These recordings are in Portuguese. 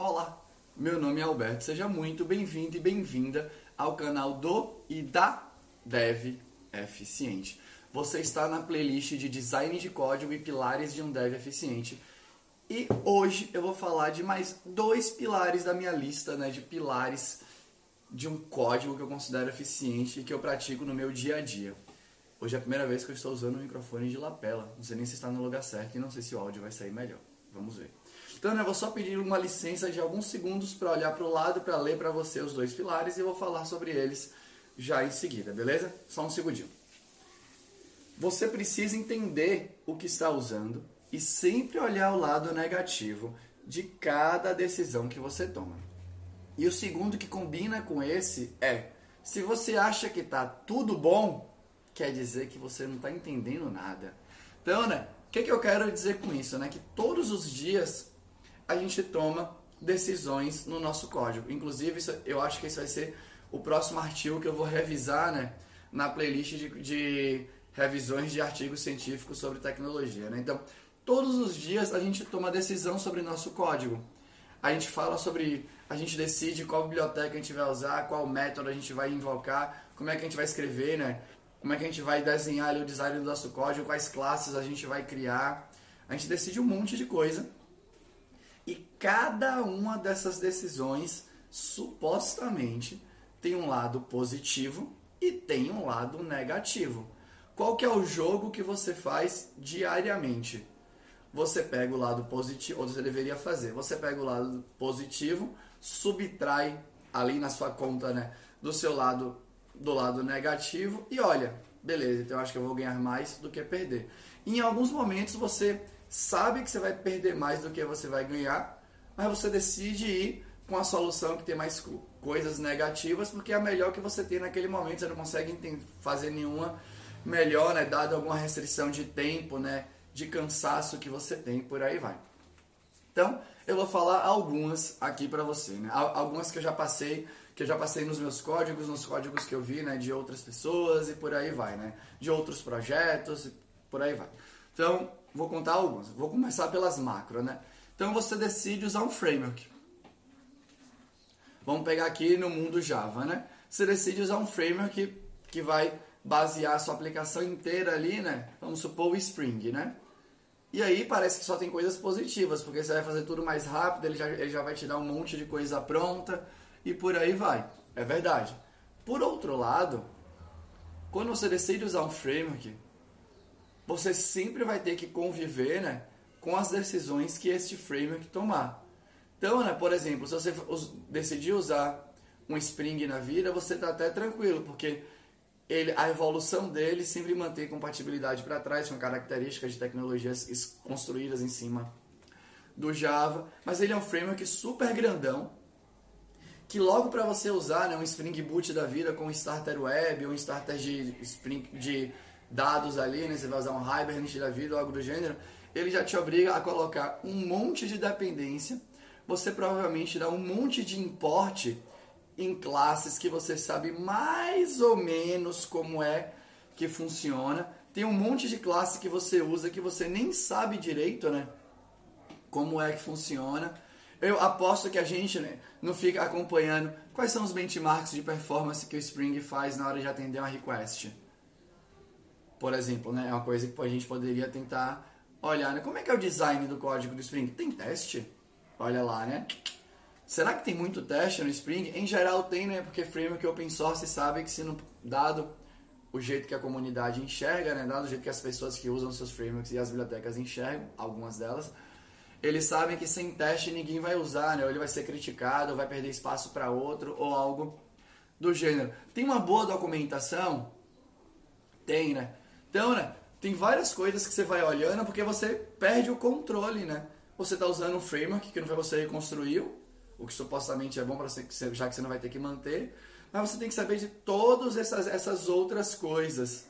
Olá, meu nome é Alberto, seja muito bem-vindo e bem-vinda ao canal do e da Dev Eficiente. Você está na playlist de Design de Código e Pilares de um Dev Eficiente. E hoje eu vou falar de mais dois pilares da minha lista né, de pilares de um código que eu considero eficiente e que eu pratico no meu dia a dia. Hoje é a primeira vez que eu estou usando o microfone de lapela. Não sei nem se está no lugar certo e não sei se o áudio vai sair melhor. Vamos ver. Então eu vou só pedir uma licença de alguns segundos para olhar para o lado, para ler para você os dois pilares e vou falar sobre eles já em seguida, beleza? Só um segundinho. Você precisa entender o que está usando e sempre olhar o lado negativo de cada decisão que você toma. E o segundo que combina com esse é: se você acha que está tudo bom, quer dizer que você não está entendendo nada. Então, né? O que, que eu quero dizer com isso? Né? Que todos os dias a gente toma decisões no nosso código. Inclusive, isso, eu acho que esse vai ser o próximo artigo que eu vou revisar né, na playlist de, de revisões de artigos científicos sobre tecnologia. Né? Então, todos os dias a gente toma decisão sobre nosso código. A gente fala sobre, a gente decide qual biblioteca a gente vai usar, qual método a gente vai invocar, como é que a gente vai escrever, né? Como é que a gente vai desenhar ali, o design do nosso código, quais classes a gente vai criar. A gente decide um monte de coisa e cada uma dessas decisões supostamente tem um lado positivo e tem um lado negativo. Qual que é o jogo que você faz diariamente? Você pega o lado positivo, ou você deveria fazer, você pega o lado positivo, subtrai ali na sua conta, né, do seu lado do lado negativo e olha, beleza, então eu acho que eu vou ganhar mais do que perder. Em alguns momentos você sabe que você vai perder mais do que você vai ganhar, mas você decide ir com a solução que tem mais coisas negativas, porque é a melhor que você tem naquele momento, você não consegue fazer nenhuma melhor, né, dado alguma restrição de tempo, né, de cansaço que você tem, por aí vai. Então, eu vou falar algumas aqui para você, né? Algumas que eu já passei, que eu já passei nos meus códigos, nos códigos que eu vi, né, de outras pessoas e por aí vai, né? De outros projetos e por aí vai. Então, vou contar algumas. Vou começar pelas macro, né? Então você decide usar um framework. Vamos pegar aqui no mundo Java, né? Você decide usar um framework que vai basear a sua aplicação inteira ali, né? Vamos supor o Spring, né? E aí parece que só tem coisas positivas, porque você vai fazer tudo mais rápido, ele já, ele já vai te dar um monte de coisa pronta e por aí vai. É verdade. Por outro lado, quando você decide usar um framework, você sempre vai ter que conviver né, com as decisões que este framework tomar. Então, né, por exemplo, se você decidir usar um Spring na vida, você está até tranquilo, porque ele, a evolução dele sempre mantém compatibilidade para trás com características de tecnologias construídas em cima do Java, mas ele é um framework super grandão que logo para você usar né, um Spring Boot da vida com um Starter Web um Starter de, Spring, de dados ali, né, você vai usar um Hibernate da vida ou algo do gênero, ele já te obriga a colocar um monte de dependência, você provavelmente dá um monte de import em classes que você sabe mais ou menos como é que funciona. Tem um monte de classe que você usa que você nem sabe direito, né? Como é que funciona. Eu aposto que a gente né, não fica acompanhando quais são os benchmarks de performance que o Spring faz na hora de atender uma request. Por exemplo, né, é uma coisa que a gente poderia tentar olhar. Né? Como é que é o design do código do Spring? Tem teste? Olha lá, né? Será que tem muito teste no Spring? Em geral tem, né? Porque framework open source sabe que se não dado o jeito que a comunidade enxerga, né? Dado o jeito que as pessoas que usam seus frameworks e as bibliotecas enxergam, algumas delas, eles sabem que sem teste ninguém vai usar, né? Ou ele vai ser criticado, ou vai perder espaço para outro, ou algo do gênero. Tem uma boa documentação? Tem, né? Então, né? Tem várias coisas que você vai olhando porque você perde o controle, né? Você está usando um framework que não foi você que construiu, o que supostamente é bom para você, já que você não vai ter que manter, mas você tem que saber de todas essas, essas outras coisas.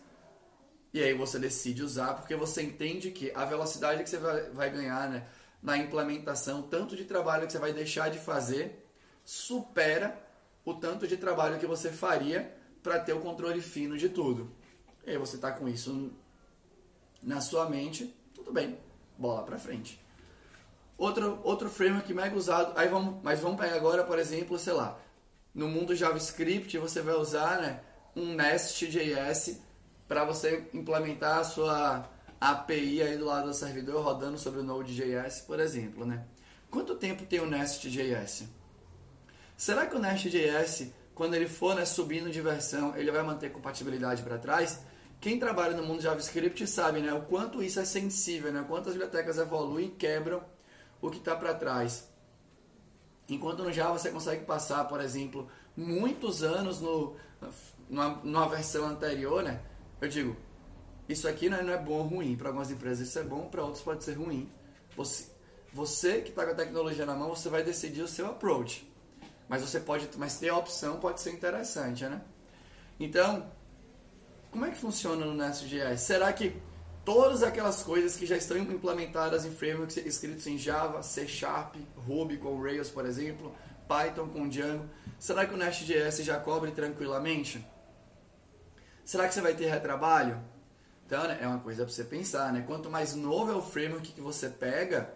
E aí você decide usar, porque você entende que a velocidade que você vai, vai ganhar né, na implementação, tanto de trabalho que você vai deixar de fazer, supera o tanto de trabalho que você faria para ter o controle fino de tudo. E aí você está com isso na sua mente, tudo bem, bola para frente. Outro, outro framework mega usado, aí vamos, mas vamos pegar agora, por exemplo, sei lá, no mundo JavaScript você vai usar né, um Nest.js para você implementar a sua API aí do lado do servidor rodando sobre o Node.js, por exemplo, né? Quanto tempo tem o Nest.js? Será que o Nest.js, quando ele for né, subindo de versão, ele vai manter compatibilidade para trás? Quem trabalha no mundo JavaScript sabe né, o quanto isso é sensível, né, quantas bibliotecas evoluem e quebram o que está para trás. Enquanto no Java você consegue passar, por exemplo, muitos anos no, numa, numa versão anterior, né? Eu digo, isso aqui não é, não é bom ou ruim. Para algumas empresas isso é bom, para outros pode ser ruim. Você, você que está com a tecnologia na mão, você vai decidir o seu approach. Mas você pode, mas ter a opção pode ser interessante, né? Então, como é que funciona no Nest.js? Será que todas aquelas coisas que já estão implementadas em frameworks escritos em Java, C Sharp, Ruby com Rails, por exemplo, Python com Django, será que o Nest.js já cobre tranquilamente? Será que você vai ter retrabalho? Então, né, é uma coisa para você pensar, né? Quanto mais novo é o framework que você pega,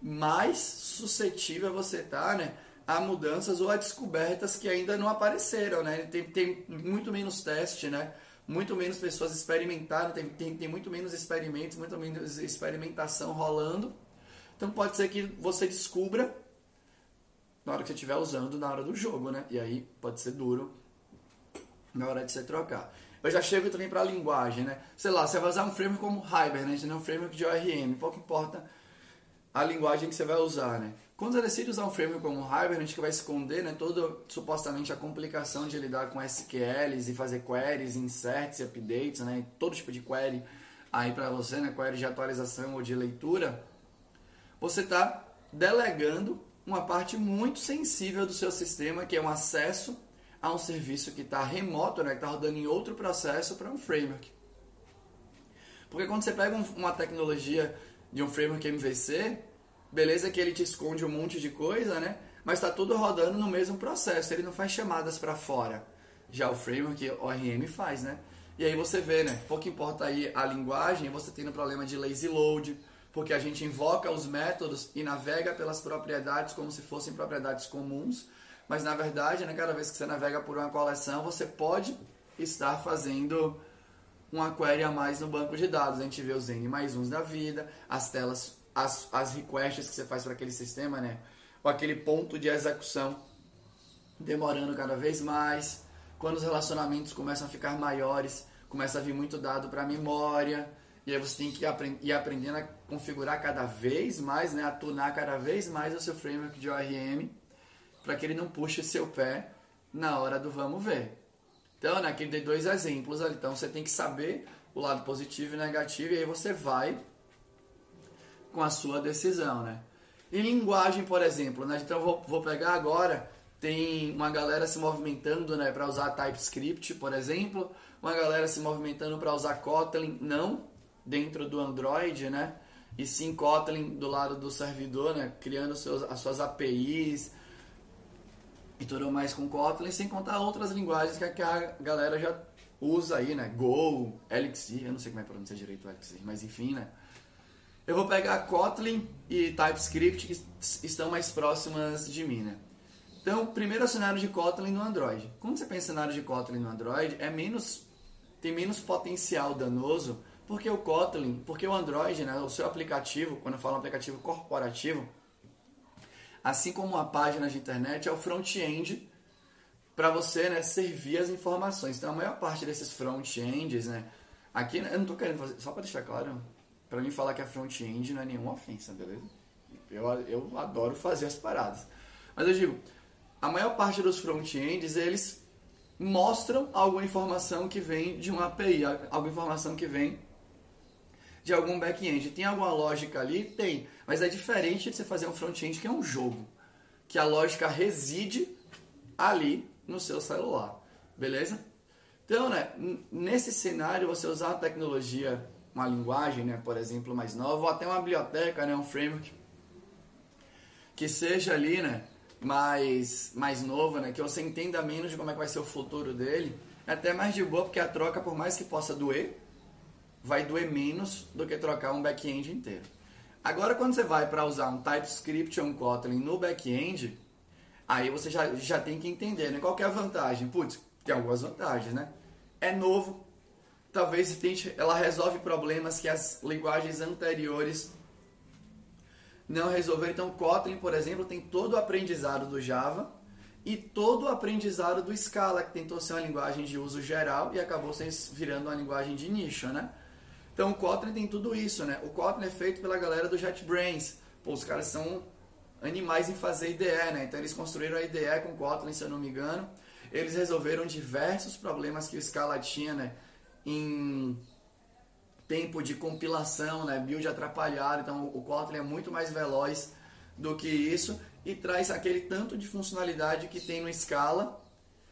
mais suscetível você tá, né? A mudanças ou a descobertas que ainda não apareceram, né? Tem, tem muito menos teste, né? Muito menos pessoas experimentaram, tem, tem, tem muito menos experimentos, muito menos experimentação rolando. Então pode ser que você descubra na hora que você estiver usando na hora do jogo, né? E aí pode ser duro na hora de você trocar. Eu já chego também para a linguagem, né? Sei lá, você vai usar um framework como Hibernate, né? um framework de ORM, pouco importa a linguagem que você vai usar, né? Quando você decide usar um framework como Hibernate, que vai esconder né, toda, supostamente, a complicação de lidar com SQLs e fazer queries, inserts updates, né? Todo tipo de query aí para você, né? Query de atualização ou de leitura, você está delegando uma parte muito sensível do seu sistema, que é um acesso a um serviço que está remoto, né, que está rodando em outro processo para um framework. Porque quando você pega um, uma tecnologia de um framework MVC, beleza que ele te esconde um monte de coisa, né? Mas está tudo rodando no mesmo processo, ele não faz chamadas para fora. Já o framework ORM faz, né? E aí você vê, né? Pouco importa aí a linguagem, você tem o problema de lazy load, porque a gente invoca os métodos e navega pelas propriedades como se fossem propriedades comuns, mas na verdade, né, cada vez que você navega por uma coleção, você pode estar fazendo uma query a mais no banco de dados. A gente vê os N mais uns da vida, as telas, as, as requests que você faz para aquele sistema, né? Ou aquele ponto de execução demorando cada vez mais. Quando os relacionamentos começam a ficar maiores, começa a vir muito dado para a memória. E aí você tem que ir aprendendo a configurar cada vez mais, né? a tunar cada vez mais o seu framework de ORM para que ele não puxe seu pé na hora do vamos ver. Então, né, aqui dei dois exemplos ali. Então, você tem que saber o lado positivo e negativo e aí você vai com a sua decisão, né? Em linguagem, por exemplo, né? Então, vou, vou pegar agora, tem uma galera se movimentando, né, para usar TypeScript, por exemplo, uma galera se movimentando para usar Kotlin, não dentro do Android, né? E sim Kotlin do lado do servidor, né? Criando seus, as suas APIs, e tudo mais com Kotlin, sem contar outras linguagens que a galera já usa aí, né? Go, Elixir, eu não sei como é pronunciar direito o Elixir, mas enfim, né? Eu vou pegar Kotlin e TypeScript que estão mais próximas de mim, né? Então, primeiro é o cenário de Kotlin no Android. Quando você pensa em cenário de Kotlin no Android, é menos tem menos potencial danoso, porque o Kotlin, porque o Android, né, o seu aplicativo, quando eu falo aplicativo corporativo, assim como a página de internet, é o front-end para você né, servir as informações. Então, a maior parte desses front-ends, né, aqui eu não estou querendo fazer, só para deixar claro, para mim falar que é front-end não é nenhuma ofensa, beleza? Eu, eu adoro fazer as paradas. Mas eu digo, a maior parte dos front-ends, eles mostram alguma informação que vem de uma API, alguma informação que vem de algum back-end. Tem alguma lógica ali? Tem. Mas é diferente de você fazer um front-end que é um jogo. Que a lógica reside ali no seu celular. Beleza? Então, né, nesse cenário, você usar uma tecnologia, uma linguagem, né, por exemplo, mais nova, ou até uma biblioteca, né, um framework, que seja ali, né, mais, mais novo, né, que você entenda menos de como é que vai ser o futuro dele, é até mais de boa, porque a troca, por mais que possa doer, vai doer menos do que trocar um back-end inteiro. Agora, quando você vai para usar um TypeScript ou um Kotlin no back-end, aí você já, já tem que entender, né? Qual que é a vantagem? Putz, tem algumas vantagens, né? É novo, talvez tente, ela resolve problemas que as linguagens anteriores não resolveram. Então, Kotlin, por exemplo, tem todo o aprendizado do Java e todo o aprendizado do Scala, que tentou ser uma linguagem de uso geral e acabou virando uma linguagem de nicho, né? Então, o Kotlin tem tudo isso, né? O Kotlin é feito pela galera do JetBrains. Pô, os caras são animais em fazer IDE, né? Então, eles construíram a IDE com Kotlin, se eu não me engano. Eles resolveram diversos problemas que o Scala tinha, né? Em tempo de compilação, né? Build atrapalhado. Então, o Kotlin é muito mais veloz do que isso e traz aquele tanto de funcionalidade que tem no Scala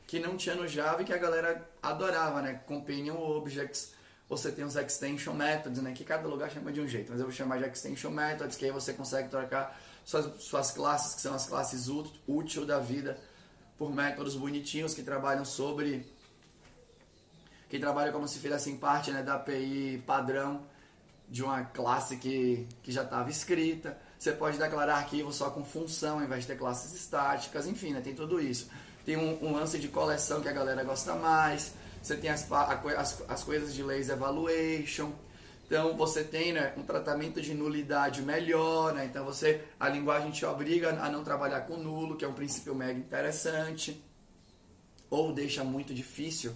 que não tinha no Java e que a galera adorava, né? Companion Objects, você tem os extension methods, né? Que cada lugar chama de um jeito, mas eu vou chamar de extension methods, que aí você consegue trocar suas, suas classes, que são as classes útil da vida, por métodos bonitinhos que trabalham sobre que trabalham como se fizessem parte né, da API padrão de uma classe que, que já estava escrita. Você pode declarar arquivo só com função, ao invés de ter classes estáticas, enfim, né, tem tudo isso. Tem um, um, lance de coleção que a galera gosta mais. Você tem as, as, as coisas de lazy evaluation. Então você tem né, um tratamento de nulidade melhor, né? então você a linguagem te obriga a não trabalhar com nulo, que é um princípio mega interessante, ou deixa muito difícil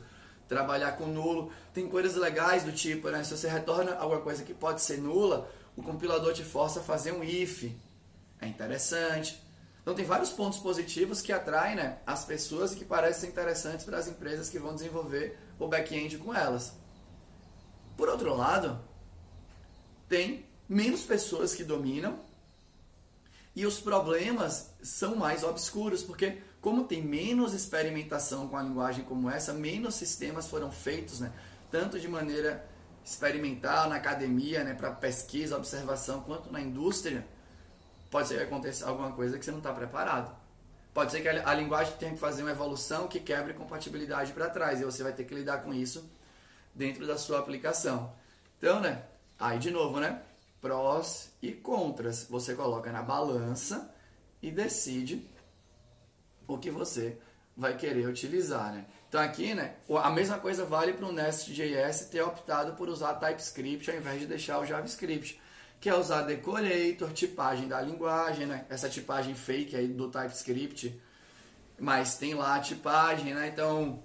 trabalhar com nulo. Tem coisas legais do tipo, né? Se você retorna alguma coisa que pode ser nula, o compilador te força a fazer um if. É interessante. Então tem vários pontos positivos que atraem né, as pessoas que parecem interessantes para as empresas que vão desenvolver o back-end com elas. Por outro lado, tem menos pessoas que dominam e os problemas são mais obscuros, porque como tem menos experimentação com a linguagem como essa, menos sistemas foram feitos, né? tanto de maneira experimental na academia, né, para pesquisa, observação, quanto na indústria, pode ser que aconteça alguma coisa que você não está preparado. Pode ser que a, linguagem tenha que fazer uma evolução que quebre compatibilidade para trás e você vai ter que lidar com isso dentro da sua aplicação. Então, né, aí de novo, né, prós e contras, você coloca na balança e decide o que você vai querer utilizar, né? Então aqui, né, a mesma coisa vale para o Nest.js ter optado por usar TypeScript ao invés de deixar o JavaScript, que é usar decorator, tipagem da linguagem, né? Essa tipagem fake aí do TypeScript, mas tem lá a tipagem, né? Então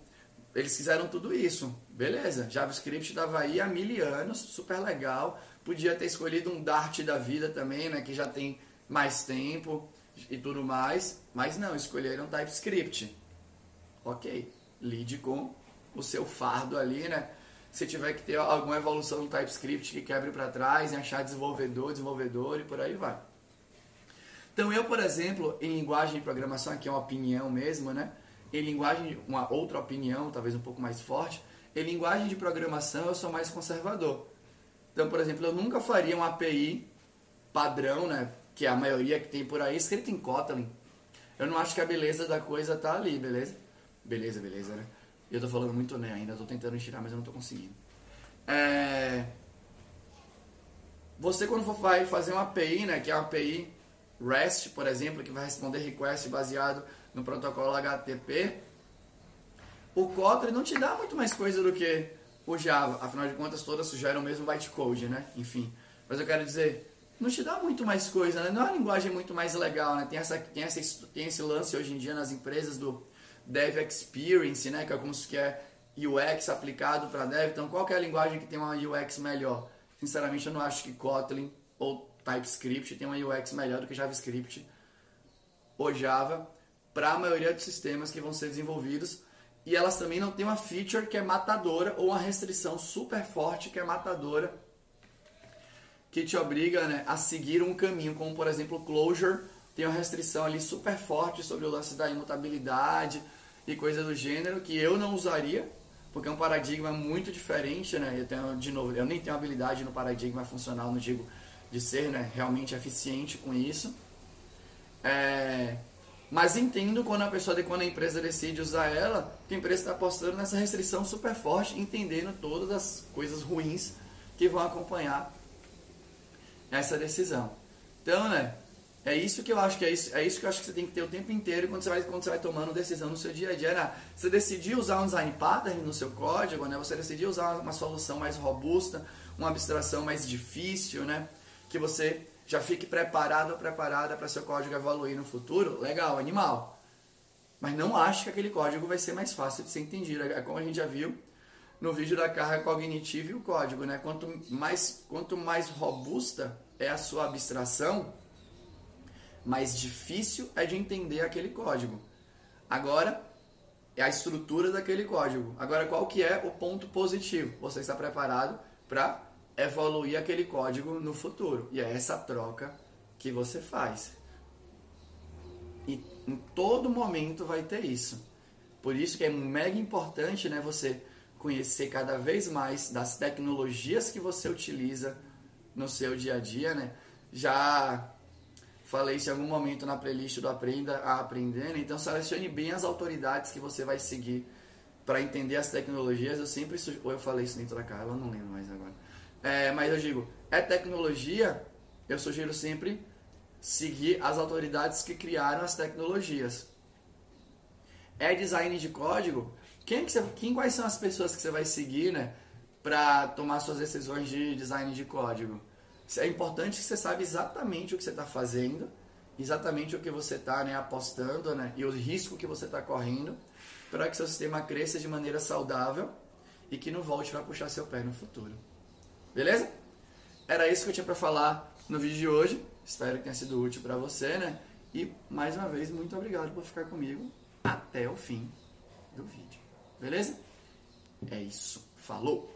eles fizeram tudo isso, beleza? JavaScript estava aí há mil anos, super legal. Podia ter escolhido um Dart da vida também, né? Que já tem mais tempo e tudo mais, mas não, escolheram TypeScript. Ok, lide com o seu fardo ali, né? Se tiver que ter alguma evolução no TypeScript que quebre para trás, em achar desenvolvedor, desenvolvedor e por aí vai. Então eu, por exemplo, em linguagem de programação, aqui é uma opinião mesmo, né? Em linguagem, uma outra opinião, talvez um pouco mais forte, em linguagem de programação eu sou mais conservador. Então, por exemplo, eu nunca faria uma API padrão, né? Que é a maioria que tem por aí, escrito em Kotlin. Eu não acho que a beleza da coisa tá ali, beleza? Beleza, beleza, né? Eu tô falando muito né ainda, tô tentando tirar, mas eu não tô conseguindo. É... Você quando for fazer uma API, né, que é uma API REST, por exemplo, que vai responder request baseado no protocolo HTTP, o Kotlin não te dá muito mais coisa do que o Java. Afinal de contas, todas sugeram o mesmo bytecode, né? Enfim. Mas eu quero dizer, não te dá muito mais coisa, né? Não é uma linguagem muito mais legal, né? Tem, essa, tem, essa, tem esse lance hoje em dia nas empresas do Dev Experience, né? Que é como se quer UX aplicado para Dev. Então, qual é a linguagem que tem uma UX melhor? Sinceramente, eu não acho que Kotlin ou TypeScript tem uma UX melhor do que JavaScript ou Java para a maioria dos sistemas que vão ser desenvolvidos. E elas também não têm uma feature que é matadora ou uma restrição super forte que é matadora que te obriga né, a seguir um caminho, como por exemplo o Clojure, tem uma restrição ali super forte sobre o lance da imutabilidade e coisa do gênero, que eu não usaria, porque é um paradigma muito diferente, né? Eu tenho, de novo, eu nem tenho habilidade no paradigma funcional, não digo de ser né, realmente eficiente com isso. É, mas entendo quando a pessoa, quando a empresa decide usar ela, que a empresa está apostando nessa restrição super forte, entendendo todas as coisas ruins que vão acompanhar essa decisão. Então, né? É isso que eu acho que é isso, é isso que eu acho que você tem que ter o tempo inteiro quando você vai, quando você vai tomando decisão no seu dia a dia. Né? Você decidir usar um design pattern no seu código, né? Você decidir usar uma solução mais robusta, uma abstração mais difícil, né? Que você já fique preparado ou preparada para seu código evoluir no futuro. Legal, animal. Mas não acho que aquele código vai ser mais fácil de ser entendido. É como a gente já viu no vídeo da carga cognitiva e o código, né? Quanto mais, quanto mais robusta é a sua abstração, mais difícil é de entender aquele código. Agora, é a estrutura daquele código. Agora, qual que é o ponto positivo? Você está preparado para evoluir aquele código no futuro. E é essa troca que você faz. E em todo momento vai ter isso. Por isso que é mega importante né, você conhecer cada vez mais das tecnologias que você utiliza no seu dia a dia. Né? Já falei isso em algum momento na playlist do Aprenda a Aprender. Né? Então selecione bem as autoridades que você vai seguir para entender as tecnologias. Eu sempre ou eu falei isso dentro da Carla, não lembro mais agora. É, mas eu digo, é tecnologia, eu sugiro sempre seguir as autoridades que criaram as tecnologias. É design de código, quem, que você, quem quais são as pessoas que você vai seguir, né, para tomar suas decisões de design de código? É importante que você saiba exatamente o que você está fazendo, exatamente o que você está né, apostando né, e o risco que você está correndo para que seu sistema cresça de maneira saudável e que não volte para puxar seu pé no futuro. Beleza? Era isso que eu tinha para falar no vídeo de hoje. Espero que tenha sido útil para você, né? E mais uma vez, muito obrigado por ficar comigo até o fim do vídeo. Beleza? É isso. Falou!